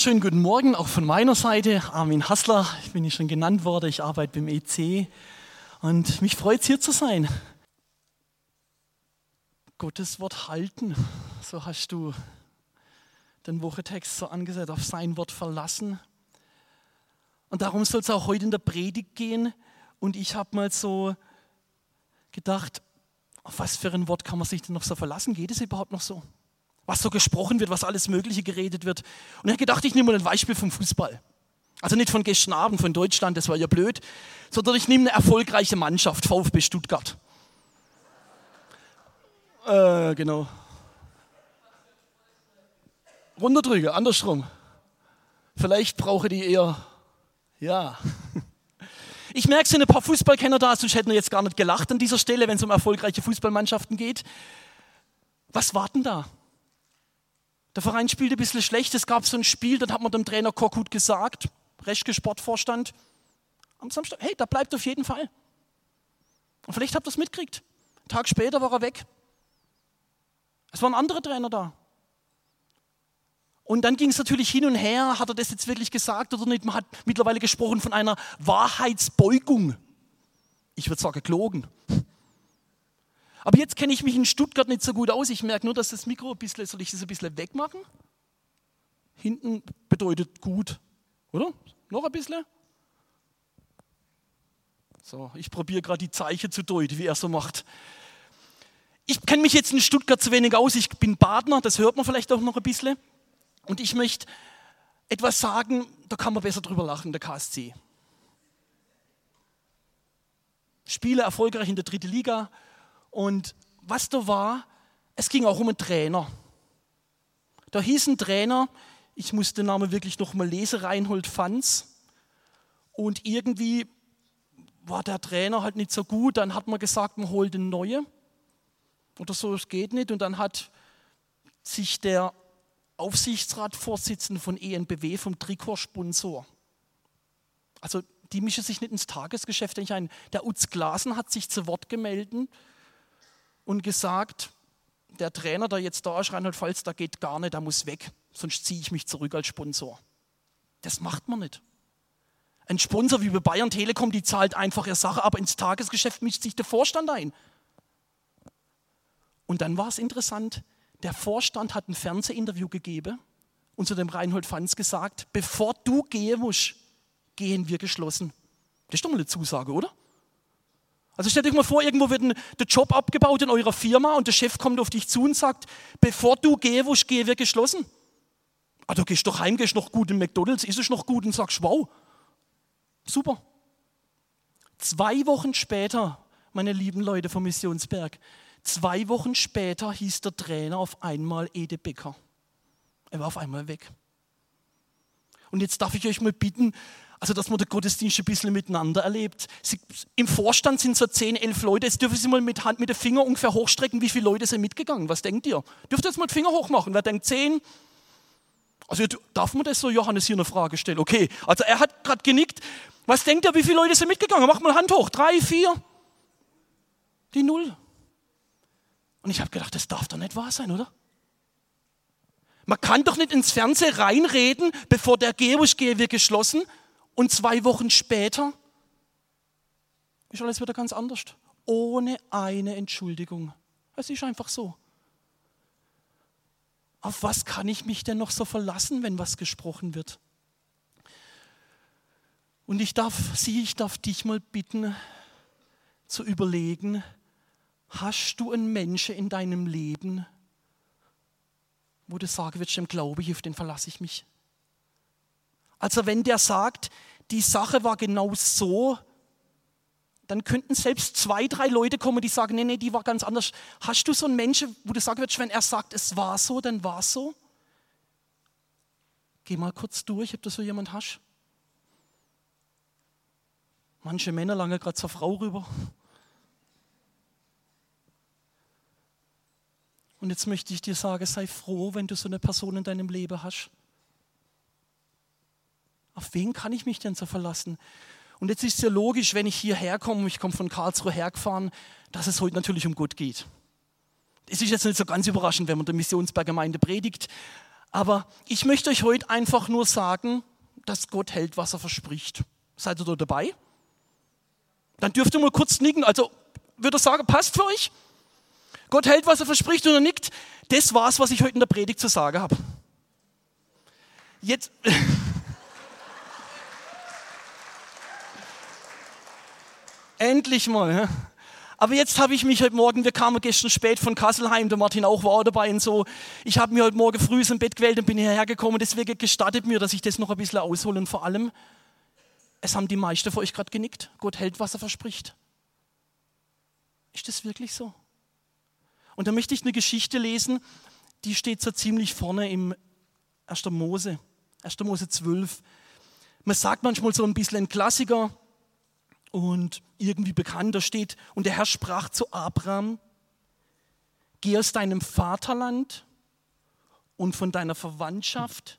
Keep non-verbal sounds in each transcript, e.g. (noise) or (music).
Wunderschönen guten Morgen auch von meiner Seite. Armin Hassler, ich bin hier schon genannt worden, ich arbeite beim EC und mich freut es hier zu sein. Gottes Wort halten, so hast du den Wochetext so angesagt, auf sein Wort verlassen. Und darum soll es auch heute in der Predigt gehen. Und ich habe mal so gedacht, auf was für ein Wort kann man sich denn noch so verlassen? Geht es überhaupt noch so? Was so gesprochen wird, was alles Mögliche geredet wird. Und ich habe gedacht, ich nehme mal ein Beispiel vom Fußball. Also nicht von gestern Abend, von Deutschland, das war ja blöd, sondern ich nehme eine erfolgreiche Mannschaft, VfB Stuttgart. Äh, genau. Runterdrücke, andersrum. Vielleicht brauche die eher, ja. (laughs) Ich merke, es sind ein paar Fußballkenner da, sonst hätten wir jetzt gar nicht gelacht an dieser Stelle, wenn es um erfolgreiche Fußballmannschaften geht. Was warten da? Der Verein spielte ein bisschen schlecht. Es gab so ein Spiel, dann hat man dem Trainer Korkut gesagt, Reschke Sportvorstand, am Samstag, hey, da bleibt auf jeden Fall. Und vielleicht habt ihr es mitgekriegt. Einen Tag später war er weg. Es waren andere Trainer da. Und dann ging es natürlich hin und her, hat er das jetzt wirklich gesagt oder nicht? Man hat mittlerweile gesprochen von einer Wahrheitsbeugung. Ich würde sagen, gelogen. Aber jetzt kenne ich mich in Stuttgart nicht so gut aus. Ich merke nur, dass das Mikro ein bisschen, soll ich das ein bisschen wegmachen? Hinten bedeutet gut, oder? Noch ein bisschen? So, ich probiere gerade die Zeichen zu deuten, wie er so macht. Ich kenne mich jetzt in Stuttgart zu wenig aus. Ich bin Badner, das hört man vielleicht auch noch ein bisschen. Und ich möchte etwas sagen, da kann man besser drüber lachen, der KSC. Spiele erfolgreich in der dritten Liga, und was da war, es ging auch um einen Trainer. Da hieß ein Trainer, ich muss den Namen wirklich noch mal lesen, Reinhold Fanz. Und irgendwie war der Trainer halt nicht so gut. Dann hat man gesagt, man holt einen neuen. Oder so, es geht nicht. Und dann hat sich der Aufsichtsratsvorsitzende von ENBW vom Trikotsponsor, also die mischen sich nicht ins Tagesgeschäft ein. Der Utz Glasen hat sich zu Wort gemeldet und gesagt, der Trainer, der jetzt da ist, Reinhold Pfalz, der geht gar nicht, der muss weg, sonst ziehe ich mich zurück als Sponsor. Das macht man nicht. Ein Sponsor wie bei Bayern Telekom, die zahlt einfach ihre Sache, aber ins Tagesgeschäft mischt sich der Vorstand ein. Und dann war es interessant, der Vorstand hat ein Fernsehinterview gegeben und zu dem Reinhold Pfalz gesagt, bevor du gehen musst, gehen wir geschlossen. Das ist doch mal eine Zusage, oder? Also stellt euch mal vor, irgendwo wird ein, der Job abgebaut in eurer Firma und der Chef kommt auf dich zu und sagt, bevor du gehst, wo ich gehe, wird geschlossen. Ah, du gehst doch heim, gehst noch gut in McDonalds, ist es noch gut und sagst, wow, super. Zwei Wochen später, meine lieben Leute vom Missionsberg, zwei Wochen später hieß der Trainer auf einmal Ede Becker. Er war auf einmal weg. Und jetzt darf ich euch mal bitten, also dass man den Gottesdienst ein bisschen miteinander erlebt. Sie, Im Vorstand sind so 10, 11 Leute. Jetzt dürfen Sie mal mit Hand, mit den Finger ungefähr hochstrecken, wie viele Leute sind mitgegangen. Was denkt ihr? Dürft ihr jetzt mal den Finger hoch machen? Wer denkt 10? Also darf man das so Johannes hier eine Frage stellen? Okay, also er hat gerade genickt. Was denkt ihr, wie viele Leute sind mitgegangen? Macht mal Hand hoch. Drei, vier? Die Null. Und ich habe gedacht, das darf doch nicht wahr sein, oder? Man kann doch nicht ins Fernsehen reinreden, bevor der Gehwusch-Gehe wird geschlossen und zwei Wochen später ist alles wieder ganz anders. Ohne eine Entschuldigung. Es ist einfach so. Auf was kann ich mich denn noch so verlassen, wenn was gesprochen wird? Und ich darf Sie, ich darf dich mal bitten, zu überlegen, hast du einen Menschen in deinem Leben, wo du sagen würdest, dem glaube ich, auf den verlasse ich mich? Also wenn der sagt, die Sache war genau so, dann könnten selbst zwei, drei Leute kommen, die sagen, nee, nee, die war ganz anders. Hast du so einen Menschen, wo du sagen würdest, wenn er sagt, es war so, dann war es so? Geh mal kurz durch, ob du so jemand hast. Manche Männer lange gerade zur Frau rüber. Und jetzt möchte ich dir sagen, sei froh, wenn du so eine Person in deinem Leben hast. Auf wen kann ich mich denn so verlassen? Und jetzt ist es ja logisch, wenn ich hierher komme, ich komme von Karlsruhe hergefahren, dass es heute natürlich um Gott geht. Es ist jetzt nicht so ganz überraschend, wenn man der Missionsberggemeinde predigt, aber ich möchte euch heute einfach nur sagen, dass Gott hält, was er verspricht. Seid ihr da dabei? Dann dürft ihr mal kurz nicken. Also würde ich sagen, passt für euch? Gott hält, was er verspricht und er nickt. Das war's, was ich heute in der Predigt zu sagen habe. Jetzt. (laughs) Endlich mal. Aber jetzt habe ich mich heute Morgen, wir kamen gestern spät von Kassel heim, der Martin auch war dabei und so. Ich habe mir heute Morgen früh im Bett gewählt und bin hierher gekommen. Deswegen gestattet mir, dass ich das noch ein bisschen aushole. Und vor allem, es haben die meisten von euch gerade genickt. Gott hält, was er verspricht. Ist das wirklich so? Und da möchte ich eine Geschichte lesen, die steht so ziemlich vorne im 1. Mose, 1. Mose 12. Man sagt manchmal so ein bisschen ein Klassiker und irgendwie bekannt, da steht, und der Herr sprach zu Abraham, geh aus deinem Vaterland und von deiner Verwandtschaft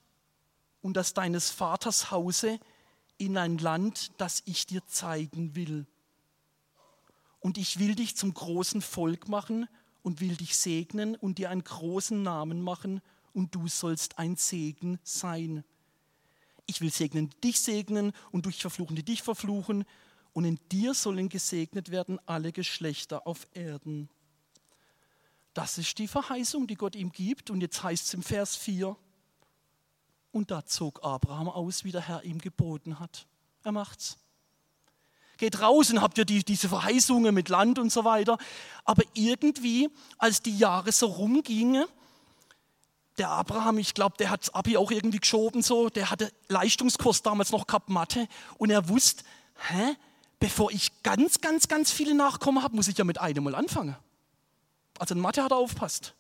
und aus deines Vaters Hause in ein Land, das ich dir zeigen will. Und ich will dich zum großen Volk machen und will dich segnen und dir einen großen Namen machen und du sollst ein Segen sein. Ich will segnen, dich segnen und durch Verfluchende dich verfluchen und in dir sollen gesegnet werden alle Geschlechter auf Erden. Das ist die Verheißung, die Gott ihm gibt. Und jetzt heißt es im Vers 4, und da zog Abraham aus, wie der Herr ihm geboten hat. Er macht's. Geht raus und habt ihr die, diese Verheißungen mit Land und so weiter. Aber irgendwie, als die Jahre so rumgingen, der Abraham, ich glaube, der hat Abi auch irgendwie geschoben so, der hatte Leistungskurs damals noch gehabt, Mathe, und er wusste, hä, bevor ich ganz, ganz, ganz viele Nachkommen habe, muss ich ja mit einem mal anfangen. Also in Mathe hat er aufpasst.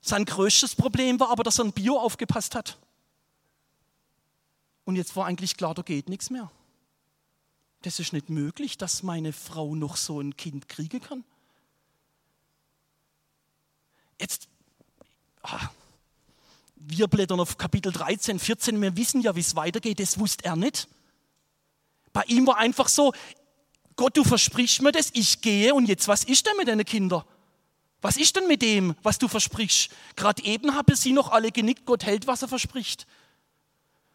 Sein größtes Problem war aber, dass er in Bio aufgepasst hat. Und jetzt war eigentlich klar, da geht nichts mehr. Das ist nicht möglich, dass meine Frau noch so ein Kind kriegen kann. Jetzt, ah, wir blättern auf Kapitel 13, 14, wir wissen ja, wie es weitergeht, das wusste er nicht. Bei ihm war einfach so, Gott, du versprichst mir das, ich gehe und jetzt, was ist denn mit deinen Kindern? Was ist denn mit dem, was du versprichst? Gerade eben haben sie noch alle genickt, Gott hält, was er verspricht.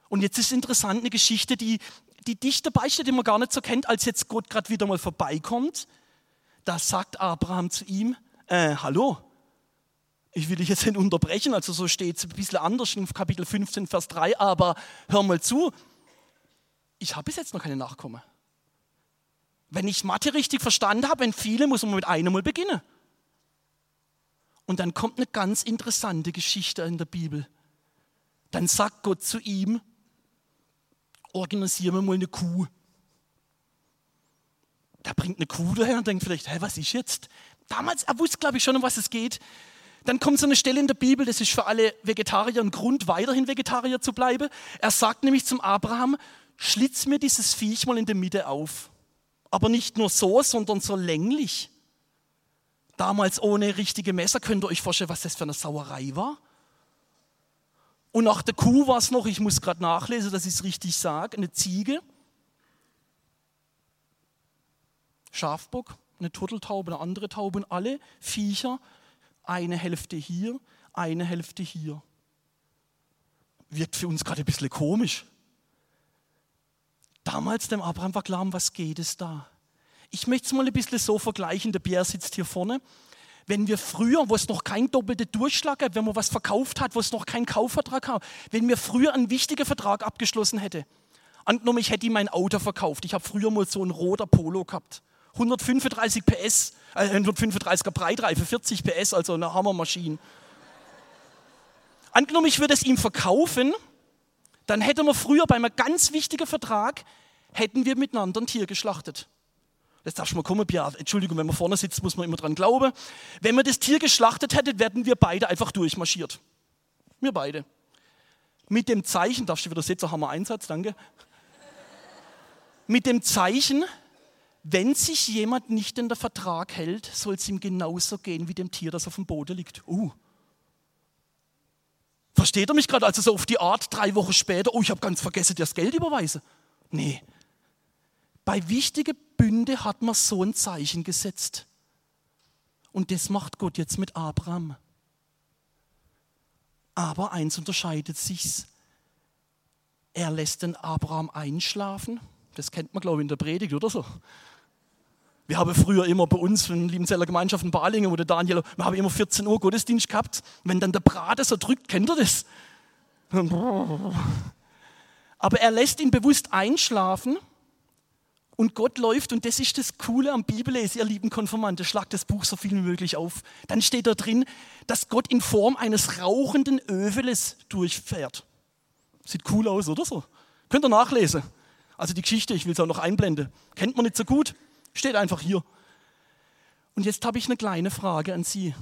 Und jetzt ist interessant eine Geschichte, die, die dicht dabei steht, die man gar nicht so kennt, als jetzt Gott gerade wieder mal vorbeikommt. Da sagt Abraham zu ihm, äh, hallo, ich will dich jetzt nicht unterbrechen, also so steht es ein bisschen anders in Kapitel 15, Vers 3, aber hör mal zu, ich habe bis jetzt noch keine Nachkommen. Wenn ich Mathe richtig verstanden habe, wenn viele, muss man mit einem mal beginnen. Und dann kommt eine ganz interessante Geschichte in der Bibel. Dann sagt Gott zu ihm, organisieren wir mal eine Kuh. Da bringt eine Kuh daher und denkt vielleicht, hä, was ist jetzt? Damals, er wusste, glaube ich, schon, um was es geht. Dann kommt so eine Stelle in der Bibel, das ist für alle Vegetarier ein Grund, weiterhin Vegetarier zu bleiben. Er sagt nämlich zum Abraham, schlitz mir dieses Viech mal in der Mitte auf. Aber nicht nur so, sondern so länglich. Damals ohne richtige Messer, könnt ihr euch vorstellen, was das für eine Sauerei war? Und nach der Kuh war es noch, ich muss gerade nachlesen, dass ich es richtig sage, eine Ziege, Schafbock, eine Turteltaube, eine andere Taube und alle Viecher, eine Hälfte hier, eine Hälfte hier. Wirkt für uns gerade ein bisschen komisch. Damals dem Abraham war klar, um was geht es da? Ich möchte es mal ein bisschen so vergleichen, der Pierre sitzt hier vorne. Wenn wir früher, wo es noch kein doppelter Durchschlag gab, wenn man was verkauft hat, wo es noch keinen Kaufvertrag gab, wenn wir früher einen wichtigen Vertrag abgeschlossen hätte, angenommen, ich hätte ihm mein Auto verkauft, ich habe früher mal so ein roter Polo gehabt, 135 PS, äh 135er Breitreife, 40 PS, also eine Hammermaschine. Angenommen, ich würde es ihm verkaufen, dann hätten wir früher bei einem ganz wichtigen Vertrag, hätten wir miteinander ein Tier geschlachtet. Das darfst du mal kommen, Pierre. Entschuldigung, wenn man vorne sitzt, muss man immer dran glauben. Wenn wir das Tier geschlachtet hätten, wären wir beide einfach durchmarschiert. Wir beide. Mit dem Zeichen, darfst du wieder setzen, haben wir Einsatz, danke. Mit dem Zeichen, wenn sich jemand nicht in der Vertrag hält, soll es ihm genauso gehen wie dem Tier, das auf dem Boden liegt. Uh. Versteht er mich gerade? Also so auf die Art, drei Wochen später, oh, ich habe ganz vergessen, dir das Geld überweisen. Nee. Bei wichtigen Bünde hat man so ein Zeichen gesetzt. Und das macht Gott jetzt mit Abraham. Aber eins unterscheidet sich. Er lässt den Abraham einschlafen. Das kennt man, glaube ich, in der Predigt oder so. Wir haben früher immer bei uns in Liebenzeller Gemeinschaft in Balingen, wo der Daniel, wir haben immer 14 Uhr Gottesdienst gehabt. Wenn dann der Braten so drückt, kennt ihr das? Aber er lässt ihn bewusst einschlafen und Gott läuft, und das ist das Coole am Bibellesen, ihr lieben Konformanten, schlagt das Buch so viel wie möglich auf. Dann steht da drin, dass Gott in Form eines rauchenden Öveles durchfährt. Sieht cool aus, oder so? Könnt ihr nachlesen. Also die Geschichte, ich will es auch noch einblenden. Kennt man nicht so gut, steht einfach hier. Und jetzt habe ich eine kleine Frage an Sie.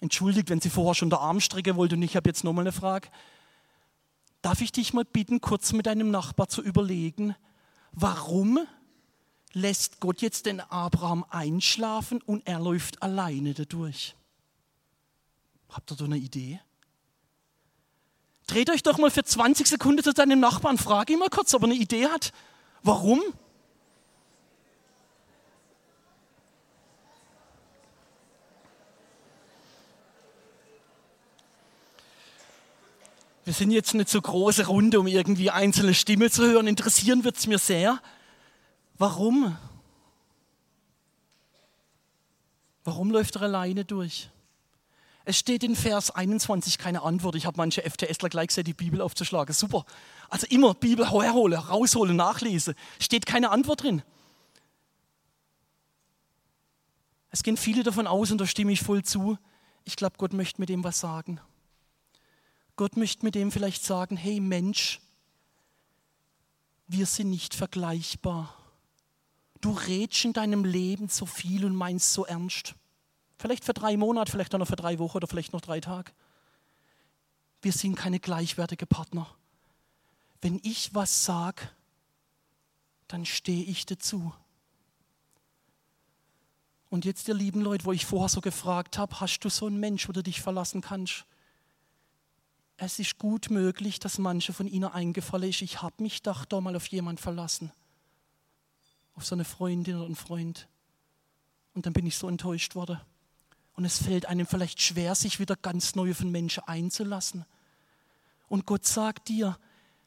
Entschuldigt, wenn Sie vorher schon der Arm strecken wollten und ich habe jetzt nochmal eine Frage. Darf ich dich mal bitten, kurz mit deinem Nachbar zu überlegen, warum lässt Gott jetzt den Abraham einschlafen und er läuft alleine dadurch? Habt ihr da eine Idee? Dreht euch doch mal für 20 Sekunden zu deinem Nachbarn, frage ihn mal kurz, ob er eine Idee hat. Warum? Wir sind jetzt nicht so große Runde, um irgendwie einzelne Stimmen zu hören. Interessieren wird es mir sehr. Warum? Warum läuft er alleine durch? Es steht in Vers 21 keine Antwort. Ich habe manche FTSler gleich gesagt, die Bibel aufzuschlagen. Super. Also immer Bibel herholen, rausholen, nachlesen. Steht keine Antwort drin. Es gehen viele davon aus, und da stimme ich voll zu. Ich glaube, Gott möchte mit dem was sagen. Gott möchte mit dem vielleicht sagen, hey Mensch, wir sind nicht vergleichbar. Du redest in deinem Leben so viel und meinst so ernst. Vielleicht für drei Monate, vielleicht auch noch für drei Wochen oder vielleicht noch drei Tage. Wir sind keine gleichwertigen Partner. Wenn ich was sage, dann stehe ich dazu. Und jetzt, ihr lieben Leute, wo ich vorher so gefragt habe, hast du so einen Mensch, wo du dich verlassen kannst? Es ist gut möglich, dass manche von ihnen eingefallen ist, ich habe mich doch da mal auf jemand verlassen. Auf so eine Freundin oder einen Freund. Und dann bin ich so enttäuscht worden. Und es fällt einem vielleicht schwer, sich wieder ganz neu einen Menschen einzulassen. Und Gott sagt dir,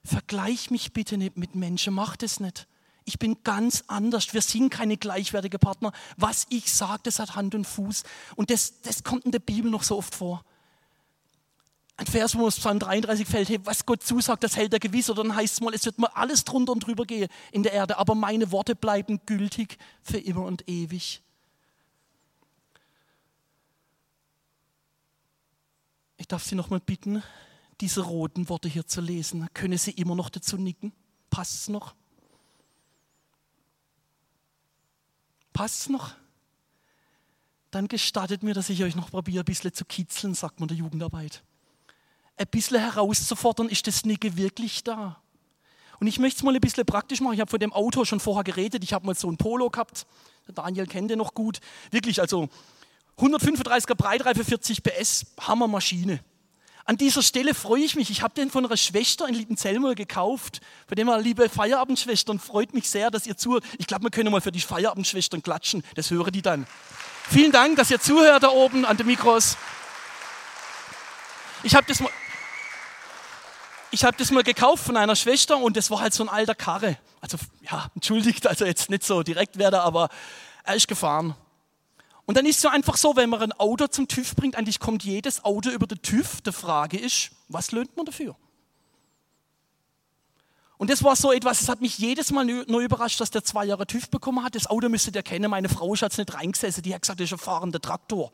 vergleich mich bitte nicht mit Menschen, mach das nicht. Ich bin ganz anders. Wir sind keine gleichwertigen Partner. Was ich sage, das hat Hand und Fuß. Und das, das kommt in der Bibel noch so oft vor ein Vers, wo es Psalm 33 fällt, hey, was Gott zusagt, das hält er gewiss. Oder dann heißt es mal, es wird mal alles drunter und drüber gehen in der Erde, aber meine Worte bleiben gültig für immer und ewig. Ich darf Sie noch mal bitten, diese roten Worte hier zu lesen. Können Sie immer noch dazu nicken? Passt es noch? Passt es noch? Dann gestattet mir, dass ich euch noch probiere, ein bisschen zu kitzeln, sagt man der Jugendarbeit ein bisschen herauszufordern, ist das Nicke wirklich da? Und ich möchte es mal ein bisschen praktisch machen. Ich habe von dem Auto schon vorher geredet. Ich habe mal so ein Polo gehabt. Daniel kennt den noch gut. Wirklich, also 135er Breitreife, 40 PS, Hammermaschine. An dieser Stelle freue ich mich. Ich habe den von einer Schwester in Liebenzelmer gekauft. Von dem her, liebe Feierabendschwestern, freut mich sehr, dass ihr zuhört. Ich glaube, wir können mal für die Feierabendschwestern klatschen. Das hören die dann. Vielen Dank, dass ihr zuhört da oben an den Mikros. Ich habe das mal ich habe das mal gekauft von einer Schwester und das war halt so ein alter Karre. Also ja, entschuldigt, also jetzt nicht so direkt werde, aber er ist gefahren. Und dann ist es so einfach so, wenn man ein Auto zum TÜV bringt, eigentlich kommt jedes Auto über den TÜV. Die Frage ist, was löhnt man dafür? Und das war so etwas, es hat mich jedes Mal neu überrascht, dass der zwei Jahre TÜV bekommen hat. Das Auto müsstet ihr kennen, meine Frau hat es nicht reingesessen, die hat gesagt, das ist ein fahrender Traktor.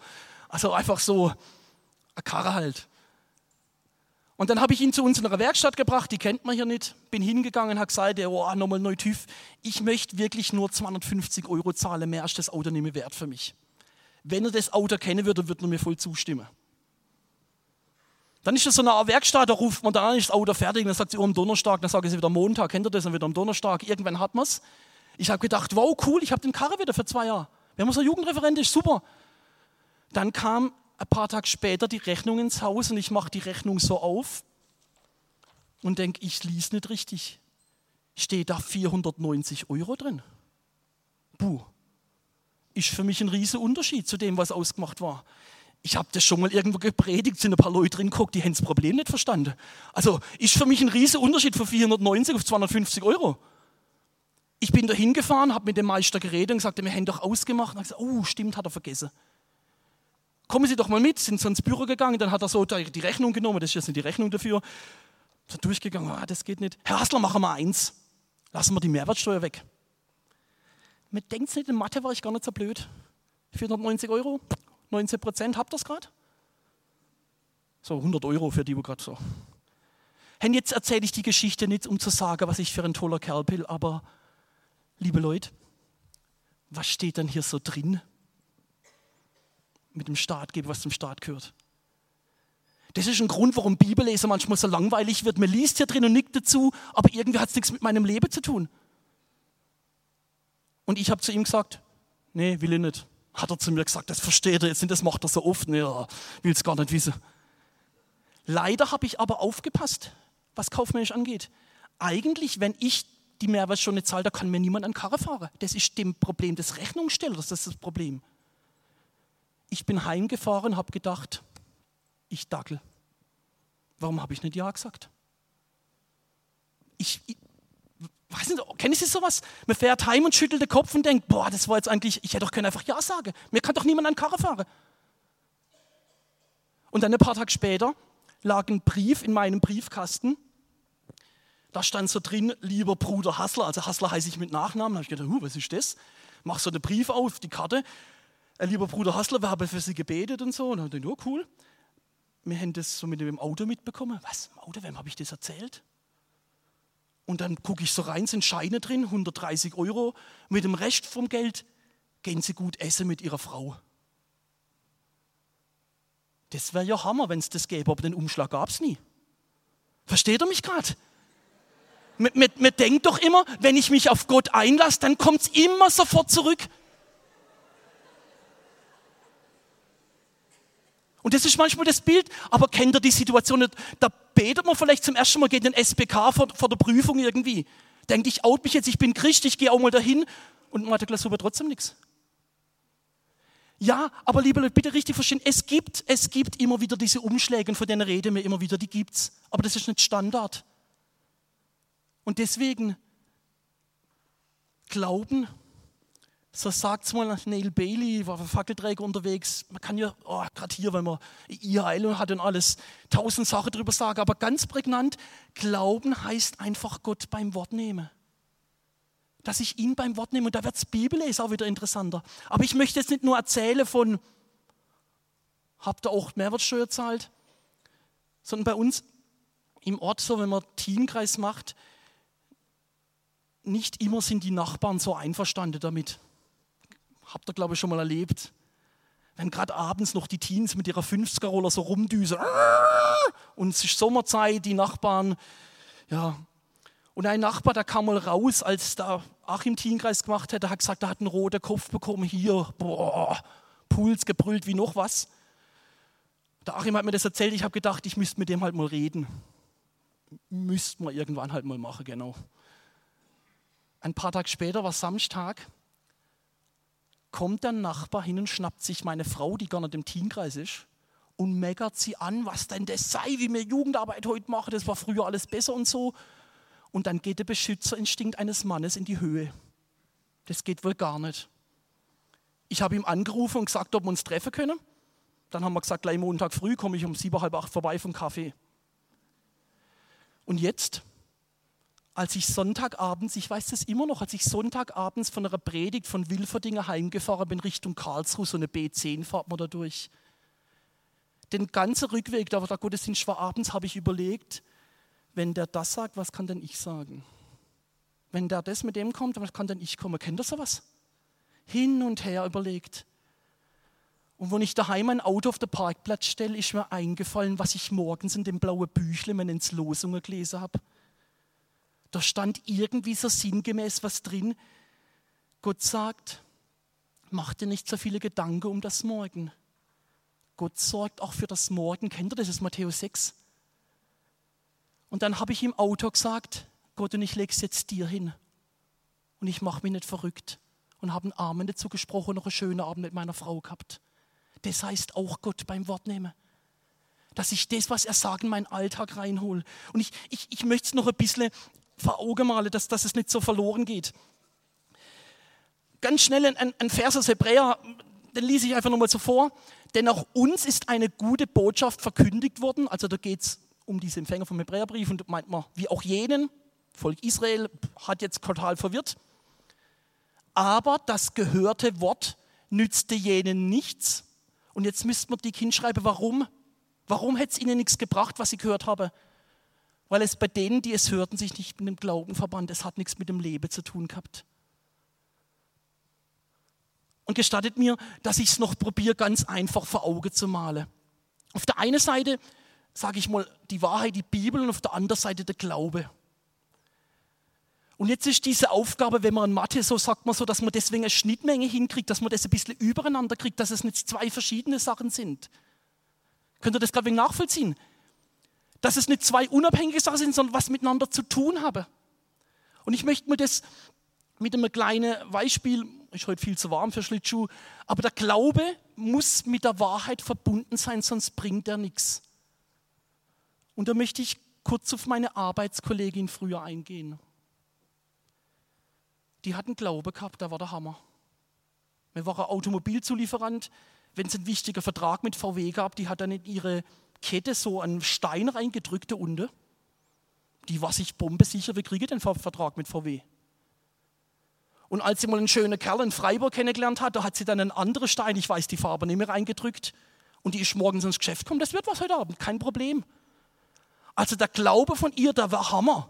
Also einfach so eine Karre halt. Und dann habe ich ihn zu uns in unserer Werkstatt gebracht, die kennt man hier nicht. Bin hingegangen, habe gesagt, oh, nochmal neu TÜV. Ich möchte wirklich nur 250 Euro zahlen, mehr ist das Auto nicht mehr wert für mich. Wenn er das Auto kennen würde, würde er mir voll zustimmen. Dann ist es so eine Werkstatt, da ruft man da, ist das Auto fertig, dann sagt sie, oh, am Donnerstag, dann sagen sie wieder Montag, kennt ihr das, dann wieder am Donnerstag, irgendwann hat man es. Ich habe gedacht, wow, cool, ich habe den Karre wieder für zwei Jahre. Wenn man so Jugendreferent ist, super. Dann kam ein paar Tage später die Rechnung ins Haus und ich mache die Rechnung so auf und denke, ich lies nicht richtig. Steht da 490 Euro drin? Buh. Ist für mich ein riesiger Unterschied zu dem, was ausgemacht war ich habe das schon mal irgendwo gepredigt, sind ein paar Leute drin geguckt, die haben das Problem nicht verstanden. Also ist für mich ein riesiger Unterschied von 490 auf 250 Euro. Ich bin da hingefahren, habe mit dem Meister geredet und gesagt, wir haben doch ausgemacht. Und ich gesagt, oh, stimmt, hat er vergessen. Kommen Sie doch mal mit, sind so ins Büro gegangen, dann hat er so die Rechnung genommen, das ist jetzt nicht die Rechnung dafür. So durchgegangen, ah, das geht nicht. Herr Hassler, machen wir eins. Lassen wir die Mehrwertsteuer weg. Man denkt nicht, in Mathe war ich gar nicht so blöd. 490 Euro, 19 Prozent, habt ihr das gerade? So 100 Euro für die, wo gerade so. Hey, jetzt erzähle ich die Geschichte nicht, um zu sagen, was ich für ein toller Kerl bin, aber liebe Leute, was steht denn hier so drin mit dem Staatgeber, was zum Staat gehört? Das ist ein Grund, warum Bibellesen manchmal so langweilig wird. Man liest hier drin und nickt dazu, aber irgendwie hat es nichts mit meinem Leben zu tun. Und ich habe zu ihm gesagt, nee, will ich nicht hat er zu mir gesagt, das versteht er jetzt nicht, das macht er so oft, nee, will es gar nicht wissen. Leider habe ich aber aufgepasst, was kaufmännisch angeht. Eigentlich, wenn ich die Mehrwertsteuer nicht zahle, da kann mir niemand an Karre fahren. Das ist dem Problem des Rechnungsstellers, das ist das Problem. Ich bin heimgefahren habe gedacht, ich dackel. Warum habe ich nicht Ja gesagt? Ich, ich, weiß nicht, kennen Sie sowas? Man fährt heim und schüttelt den Kopf und denkt, boah, das war jetzt eigentlich, ich hätte doch können einfach Ja sagen. Mir kann doch niemand an Karre fahren. Und dann ein paar Tage später lag ein Brief in meinem Briefkasten. Da stand so drin, lieber Bruder Hassler, also Hassler heiße ich mit Nachnamen. Da habe ich gedacht, huh, was ist das? Mach so einen Brief auf, die Karte. Lieber Bruder Hassler, wir haben für Sie gebetet und so. Und dann dachte ich, oh cool. Wir haben das so mit dem Auto mitbekommen. Was, im Auto, wem habe ich das erzählt? Und dann gucke ich so rein, sind Scheine drin, 130 Euro. Mit dem Rest vom Geld gehen sie gut essen mit ihrer Frau. Das wäre ja Hammer, wenn es das gäbe, aber den Umschlag gab es nie. Versteht ihr mich gerade? Man denkt doch immer, wenn ich mich auf Gott einlasse, dann kommt es immer sofort zurück. Und das ist manchmal das Bild, aber kennt ihr die Situation nicht? Da betet man vielleicht zum ersten Mal gegen den SPK vor, vor der Prüfung irgendwie. Denkt, ich out mich jetzt, ich bin Christ, ich gehe auch mal dahin und Mathe-Klausur wird trotzdem nichts. Ja, aber liebe Leute, bitte richtig verstehen, es gibt, es gibt immer wieder diese Umschläge, von denen reden wir immer wieder, die gibt's. Aber das ist nicht Standard. Und deswegen Glauben so sagt es mal Neil Bailey, war Fackelträger unterwegs. Man kann ja, oh, gerade hier, wenn man Eilung hat und alles, tausend Sachen drüber sagen, aber ganz prägnant, Glauben heißt einfach Gott beim Wort nehmen. Dass ich ihn beim Wort nehme und da wird es Bibellesen auch wieder interessanter. Aber ich möchte jetzt nicht nur erzählen von, habt ihr auch Mehrwertsteuer zahlt, sondern bei uns im Ort, so wenn man Teamkreis macht, nicht immer sind die Nachbarn so einverstanden damit. Habt ihr, glaube ich, schon mal erlebt. Wenn gerade abends noch die Teens mit ihrer 50er-Roller so rumdüsen. Und es ist Sommerzeit, die Nachbarn, ja. Und ein Nachbar, der kam mal raus, als da Achim Teenkreis gemacht hat, der hat gesagt, er hat einen roten Kopf bekommen, hier, boah, Puls gebrüllt wie noch was. Der Achim hat mir das erzählt, ich habe gedacht, ich müsste mit dem halt mal reden. Müsste man irgendwann halt mal machen, genau. Ein paar Tage später war Samstag kommt der Nachbar hin und schnappt sich meine Frau, die gar nicht im Teamkreis ist, und meckert sie an, was denn das sei, wie mir Jugendarbeit heute mache, das war früher alles besser und so. Und dann geht der Beschützerinstinkt eines Mannes in die Höhe. Das geht wohl gar nicht. Ich habe ihm angerufen und gesagt, ob wir uns treffen können. Dann haben wir gesagt, gleich Montag früh komme ich um sieben, halb acht vorbei vom Kaffee. Und jetzt als ich Sonntagabends, ich weiß das immer noch, als ich Sonntagabends von einer Predigt von Wilferdinger heimgefahren bin Richtung Karlsruhe, so eine B10 fahrt man da durch. Den ganzen Rückweg, da war der Gottesdienst war abends, habe ich überlegt, wenn der das sagt, was kann denn ich sagen? Wenn der das mit dem kommt, was kann denn ich kommen? Kennt ihr sowas? Hin und her überlegt. Und wenn ich daheim ein Auto auf den Parkplatz stelle, ist mir eingefallen, was ich morgens in dem blauen Büchle meinen Losungen gelesen habe. Da stand irgendwie so sinngemäß was drin. Gott sagt, mach dir nicht so viele Gedanken um das Morgen. Gott sorgt auch für das Morgen. Kennt ihr das? Das ist Matthäus 6. Und dann habe ich im Auto gesagt, Gott, und ich lege es jetzt dir hin. Und ich mache mich nicht verrückt. Und habe einen Abend dazu gesprochen und noch einen schönen Abend mit meiner Frau gehabt. Das heißt auch Gott beim Wort nehmen. Dass ich das, was er sagt, in meinen Alltag reinhole. Und ich, ich, ich möchte es noch ein bisschen vor Augen malen, dass, dass es nicht so verloren geht. Ganz schnell ein, ein Vers aus Hebräer, den lese ich einfach nochmal so vor. Denn auch uns ist eine gute Botschaft verkündigt worden. Also da geht es um diese Empfänger vom Hebräerbrief und meint man, wie auch jenen, Volk Israel hat jetzt total verwirrt. Aber das gehörte Wort nützte jenen nichts, und jetzt müsste man die hinschreiben, warum? Warum hätte es ihnen nichts gebracht, was sie gehört haben? Weil es bei denen, die es hörten, sich nicht mit dem Glauben verband. Es hat nichts mit dem Leben zu tun gehabt. Und gestattet mir, dass ich es noch probiere, ganz einfach vor Augen zu malen. Auf der einen Seite sage ich mal die Wahrheit, die Bibel, und auf der anderen Seite der Glaube. Und jetzt ist diese Aufgabe, wenn man in Mathe so sagt man so, dass man deswegen eine Schnittmenge hinkriegt, dass man das ein bisschen übereinander kriegt, dass es nicht zwei verschiedene Sachen sind. Könnt ihr das gerade nachvollziehen? Dass es nicht zwei unabhängige Sachen sind, sondern was miteinander zu tun haben. Und ich möchte mir das mit einem kleinen Beispiel, ist heute viel zu warm für Schlittschuh, aber der Glaube muss mit der Wahrheit verbunden sein, sonst bringt er nichts. Und da möchte ich kurz auf meine Arbeitskollegin früher eingehen die hatten Glaube gehabt, da war der Hammer. Wir waren Automobilzulieferant. Wenn es einen wichtigen Vertrag mit VW gab, die hat dann in ihre Kette so einen Stein reingedrückt da unten. Die war sich bombesicher, wir kriegen den Vertrag mit VW. Und als sie mal einen schönen Kerl in Freiburg kennengelernt hat, da hat sie dann einen anderen Stein, ich weiß die Farbe nicht mehr, reingedrückt. Und die ist morgens ins Geschäft gekommen, das wird was heute Abend, kein Problem. Also der Glaube von ihr, der war Hammer.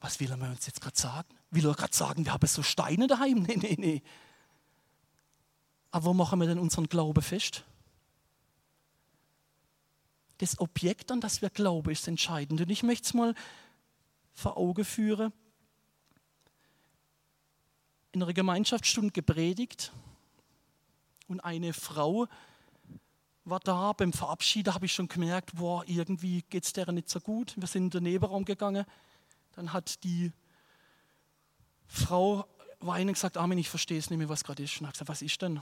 Was will er mir uns jetzt gerade sagen? Will er gerade sagen, wir haben so Steine daheim? (laughs) Nee, nee, nee. Aber wo machen wir denn unseren Glauben fest? Das Objekt, an das wir glauben, ist entscheidend. Und ich möchte es mal vor Augen führen. In einer Gemeinschaftsstunde gepredigt und eine Frau war da beim Verabschied, da habe ich schon gemerkt, boah, irgendwie geht es der nicht so gut. Wir sind in den Nebenraum gegangen dann hat die Frau weinend gesagt, Amen, ich verstehe es nicht mehr, was gerade ist. Und hat gesagt, was ist denn?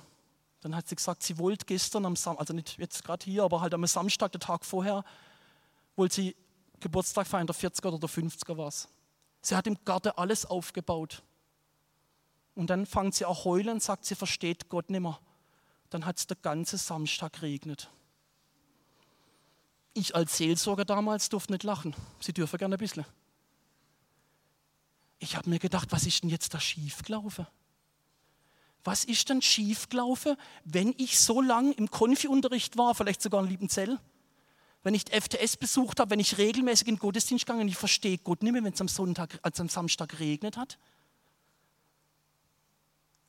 Dann hat sie gesagt, sie wollte gestern am Samstag, also nicht jetzt gerade hier, aber halt am Samstag, den Tag vorher, wollte sie Geburtstag feiern, der 40er oder der 50er war es. Sie hat im Garten alles aufgebaut. Und dann fängt sie auch heulen und sagt, sie versteht Gott nicht mehr. Dann hat es den ganzen Samstag geregnet. Ich als Seelsorger damals durfte nicht lachen. Sie dürfen gerne ein bisschen ich habe mir gedacht, was ist denn jetzt da schiefgelaufen? Was ist denn schiefgelaufen, wenn ich so lange im Konfi-Unterricht war, vielleicht sogar in Liebenzell? Wenn ich FTS besucht habe, wenn ich regelmäßig in den Gottesdienst gegangen und ich verstehe Gott nicht mehr, wenn es am, Sonntag, also am Samstag geregnet hat?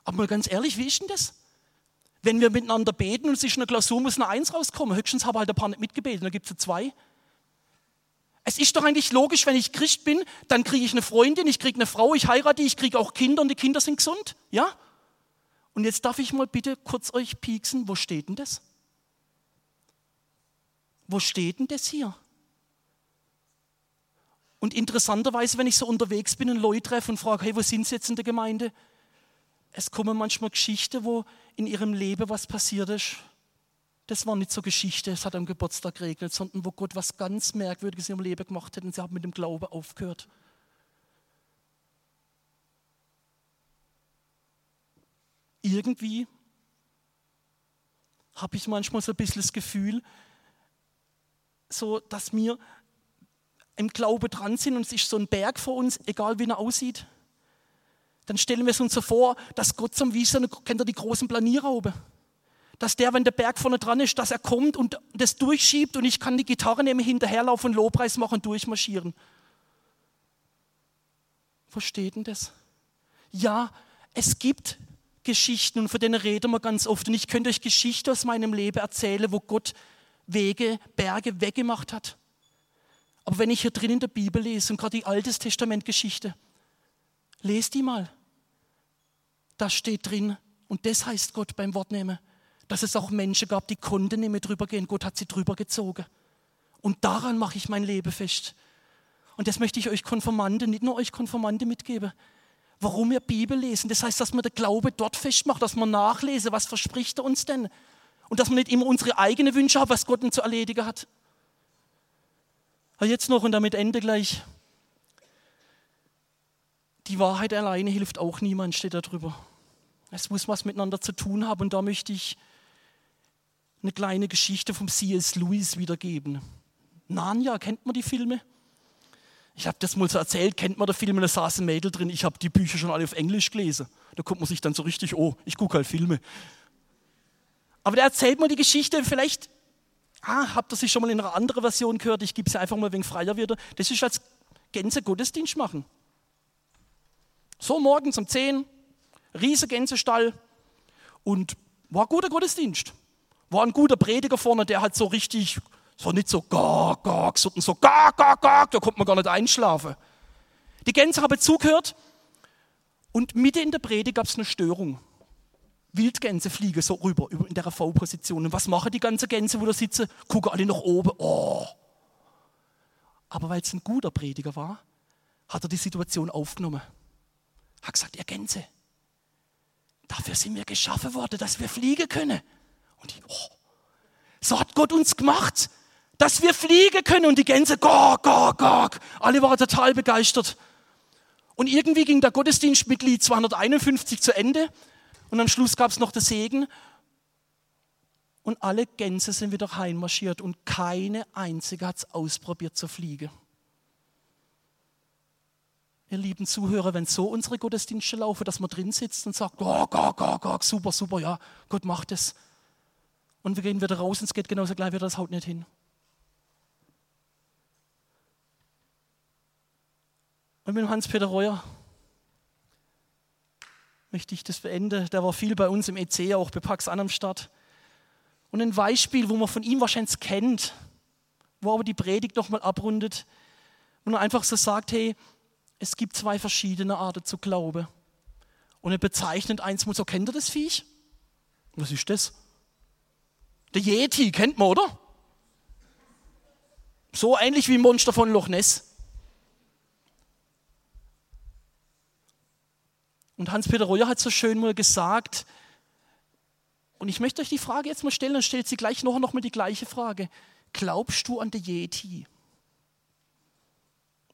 Aber mal ganz ehrlich, wie ist denn das? Wenn wir miteinander beten und es ist eine Klausur, muss eine Eins rauskommen. Höchstens habe halt ein paar nicht mitgebetet, dann gibt es zwei. Es ist doch eigentlich logisch, wenn ich Christ bin, dann kriege ich eine Freundin, ich kriege eine Frau, ich heirate, ich kriege auch Kinder und die Kinder sind gesund. Ja? Und jetzt darf ich mal bitte kurz euch pieksen, wo steht denn das? Wo steht denn das hier? Und interessanterweise, wenn ich so unterwegs bin und Leute treffe und frage, hey, wo sind Sie jetzt in der Gemeinde? Es kommen manchmal Geschichten, wo in ihrem Leben was passiert ist, das war nicht so Geschichte, es hat am Geburtstag geregnet, sondern wo Gott was ganz Merkwürdiges in ihrem Leben gemacht hat und sie haben mit dem Glauben aufgehört. Irgendwie habe ich manchmal so ein bisschen das Gefühl, so dass wir im Glaube dran sind und es ist so ein Berg vor uns, egal wie er aussieht. Dann stellen wir es uns so vor, dass Gott zum Wiesen, kennt ihr die großen Planierrauben? dass der, wenn der Berg vorne dran ist, dass er kommt und das durchschiebt und ich kann die Gitarre nehmen, hinterherlaufen, Lobpreis machen und durchmarschieren. Versteht denn das? Ja, es gibt Geschichten und von denen reden wir ganz oft. Und ich könnte euch Geschichten aus meinem Leben erzählen, wo Gott Wege, Berge weggemacht hat. Aber wenn ich hier drin in der Bibel lese und gerade die Altes Testament Geschichte, lest die mal. Da steht drin, und das heißt Gott beim Wortnehmen, dass es auch Menschen gab, die konnten nicht mehr drüber gehen. Gott hat sie drüber gezogen. Und daran mache ich mein Leben fest. Und das möchte ich euch Konformante, nicht nur euch Konformante mitgeben. Warum wir Bibel lesen, das heißt, dass man den Glaube dort festmacht, dass man nachlese, was verspricht er uns denn? Und dass man nicht immer unsere eigenen Wünsche hat, was Gott uns zu erledigen hat. Aber jetzt noch und damit Ende gleich. Die Wahrheit alleine hilft auch niemand, steht da drüber. Es muss was miteinander zu tun haben und da möchte ich eine kleine Geschichte vom C.S. Lewis wiedergeben. Narnia, kennt man die Filme? Ich habe das mal so erzählt, kennt man den Film, da saß ein Mädel drin, ich habe die Bücher schon alle auf Englisch gelesen. Da kommt man sich dann so richtig, oh, ich gucke halt Filme. Aber der erzählt mir die Geschichte, vielleicht ah, habt ihr sie schon mal in einer anderen Version gehört, ich gebe sie einfach mal ein wenig freier wieder. Das ist als Gänse Gottesdienst machen. So morgens um 10, riese Gänsestall und war guter Gottesdienst. War ein guter Prediger vorne, der hat so richtig so nicht so gag, gag, sondern so gag, gag, gag, da kommt man gar nicht einschlafen. Die Gänse haben zugehört und mitten in der Predigt gab es eine Störung. Wildgänse fliegen so rüber in der V-Position. Und was machen die ganzen Gänse, wo da sitzen? Gucken alle nach oben. Oh. Aber weil es ein guter Prediger war, hat er die Situation aufgenommen. Hat gesagt, ihr Gänse, dafür sind wir geschaffen worden, dass wir fliegen können. Und die, oh, so hat Gott uns gemacht dass wir fliegen können. Und die Gänse, gog, gog, gog. Alle waren total begeistert. Und irgendwie ging der Gottesdienst mit Lied 251 zu Ende. Und am Schluss gab es noch den Segen. Und alle Gänse sind wieder heimmarschiert und keine einzige hat es ausprobiert zu fliegen. Ihr lieben Zuhörer, wenn so unsere Gottesdienste laufen, dass man drin sitzt und sagt, oh, oh, oh, oh, super, super, ja, Gott macht es. Und wir gehen wieder raus und es geht genauso gleich wieder, das haut nicht hin. Und mit Hans-Peter Reuer möchte ich das beenden. Der war viel bei uns im EC, auch bei Pax an am Start. Und ein Beispiel, wo man von ihm wahrscheinlich kennt, wo aber die Predigt nochmal abrundet, wo er einfach so sagt, hey, es gibt zwei verschiedene Arten zu glauben. Und er bezeichnet eins, so kennt ihr das Viech? Was ist das? Der Yeti, kennt man, oder? So ähnlich wie Monster von Loch Ness. Und Hans-Peter Reuer hat so schön mal gesagt, und ich möchte euch die Frage jetzt mal stellen, dann stellt sie gleich noch, noch mal die gleiche Frage. Glaubst du an den Yeti?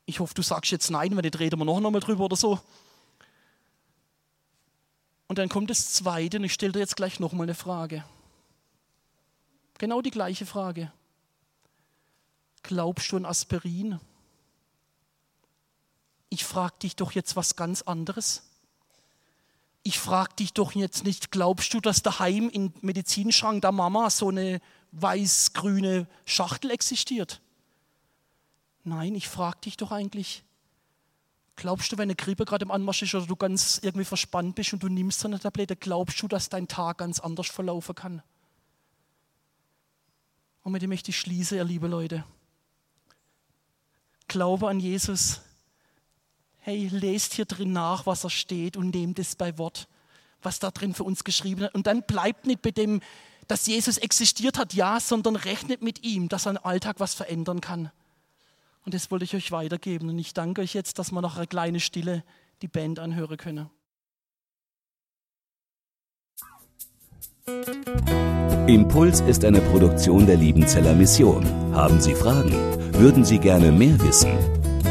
Ich hoffe, du sagst jetzt nein, weil nicht reden wir noch einmal drüber oder so. Und dann kommt das Zweite und ich stelle dir jetzt gleich noch mal eine Frage. Genau die gleiche Frage. Glaubst du an Aspirin? Ich frage dich doch jetzt was ganz anderes ich frage dich doch jetzt nicht, glaubst du, dass daheim im Medizinschrank der Mama so eine weiß-grüne Schachtel existiert? Nein, ich frage dich doch eigentlich, glaubst du, wenn eine Grippe gerade im Anmarsch ist oder du ganz irgendwie verspannt bist und du nimmst so eine Tablette, glaubst du, dass dein Tag ganz anders verlaufen kann? Und mit dem möchte ich schließen, ihr liebe Leute. Glaube an Jesus hey, lest hier drin nach, was er steht und nehmt es bei Wort, was da drin für uns geschrieben hat. Und dann bleibt nicht bei dem, dass Jesus existiert hat, ja, sondern rechnet mit ihm, dass sein Alltag was verändern kann. Und das wollte ich euch weitergeben. Und ich danke euch jetzt, dass wir nach einer kleinen Stille die Band anhören können. Impuls ist eine Produktion der Liebenzeller Mission. Haben Sie Fragen? Würden Sie gerne mehr wissen?